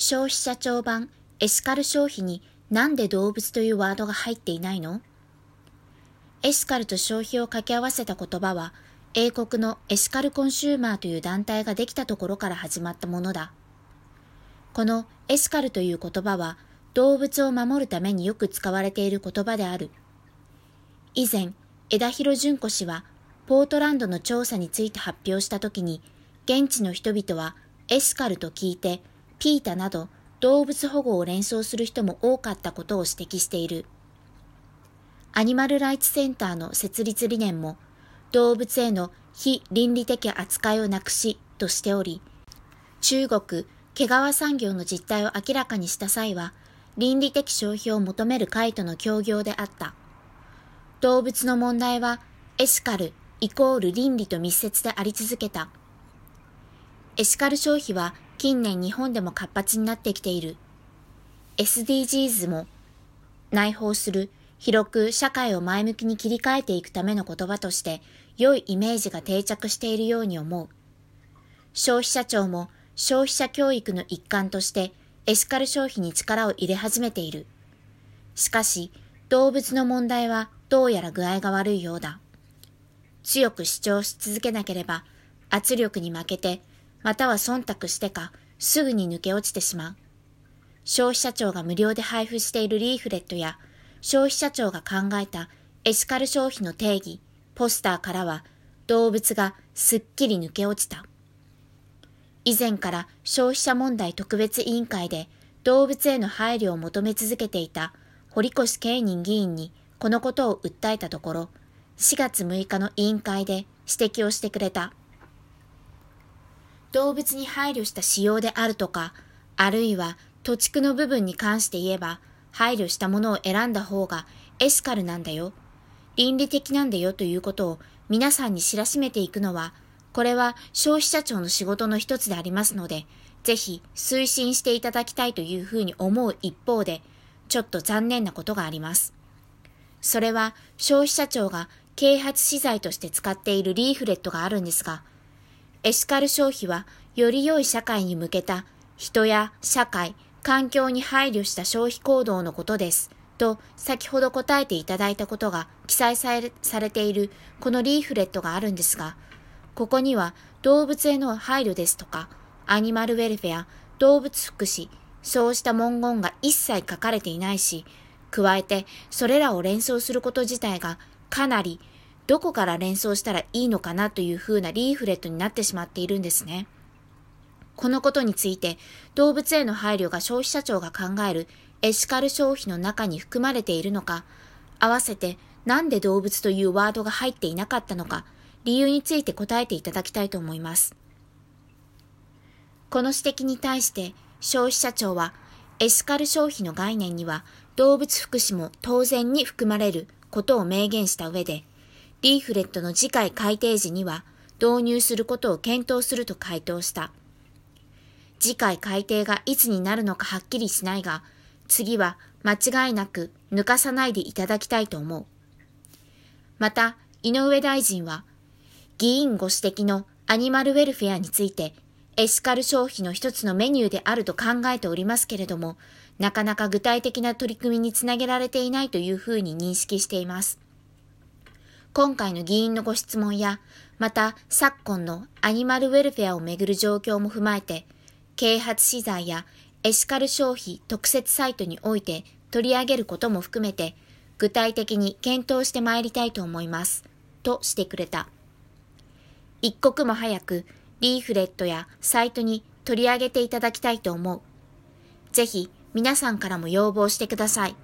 消費者庁版エシカル消費になんで動物というワードが入っていないの？エシカルと消費を掛け合わせた言葉は英国のエシカルコンシューマーという団体ができたところから始まったものだ。このエシカルという言葉は動物を守るためによく使われている言葉である。以前、枝広淳子氏はポートランドの調査について発表したときに、現地の人々はエシカルと聞いて、ピータなど動物保護を連想する人も多かったことを指摘している。アニマルライツセンターの設立理念も、動物への非倫理的扱いをなくしとしており、中国、毛皮産業の実態を明らかにした際は、倫理的消費を求める会との協業であった。動物の問題は、エシカル、イコール倫理と密接であり続けた。エシカル消費は近年日本でも活発になってきている。SDGs も内包する広く社会を前向きに切り替えていくための言葉として良いイメージが定着しているように思う。消費者庁も消費者教育の一環としてエシカル消費に力を入れ始めている。しかし動物の問題はどうやら具合が悪いようだ。強く主張し続けなければ、圧力に負けて、または忖度してか、すぐに抜け落ちてしまう。消費者庁が無料で配布しているリーフレットや、消費者庁が考えたエシカル消費の定義、ポスターからは、動物がすっきり抜け落ちた。以前から消費者問題特別委員会で動物への配慮を求め続けていた堀越慶人議員にこのことを訴えたところ、4月6日の委員会で指摘をしてくれた。動物に配慮した仕様であるとか、あるいは土地区の部分に関して言えば、配慮したものを選んだ方がエシカルなんだよ。倫理的なんだよということを皆さんに知らしめていくのは、これは消費者庁の仕事の一つでありますので、ぜひ推進していただきたいというふうに思う一方で、ちょっと残念なことがあります。それは消費者庁が啓発資材として使っているリーフレットがあるんですが、エシカル消費はより良い社会に向けた人や社会、環境に配慮した消費行動のことです。と先ほど答えていただいたことが記載されされているこのリーフレットがあるんですが、ここには動物への配慮ですとか、アニマルウェルフェア、動物福祉、そうした文言が一切書かれていないし、加えてそれらを連想すること自体がかなりどこから連想したらいいのかなという風なリーフレットになってしまっているんですね。このことについて動物への配慮が消費者庁が考えるエシカル消費の中に含まれているのか、合わせてなんで動物というワードが入っていなかったのか、理由について答えていただきたいと思います。この指摘に対して消費者庁はエシカル消費の概念には動物福祉も当然に含まれることを明言した上で、リーフレットの次回改定時には導入することを検討すると回答した。次回改定がいつになるのかはっきりしないが、次は間違いなく抜かさないでいただきたいと思う。また、井上大臣は、議員ご指摘のアニマルウェルフェアについて、エシカル消費の一つのメニューであると考えておりますけれども、なかなか具体的な取り組みにつなげられていないというふうに認識しています。今回の議員のご質問や、また昨今のアニマルウェルフェアをめぐる状況も踏まえて、啓発資材やエシカル消費特設サイトにおいて取り上げることも含めて、具体的に検討してまいりたいと思います。としてくれた。一刻も早くリーフレットやサイトに取り上げていただきたいと思う。ぜひ皆さんからも要望してください。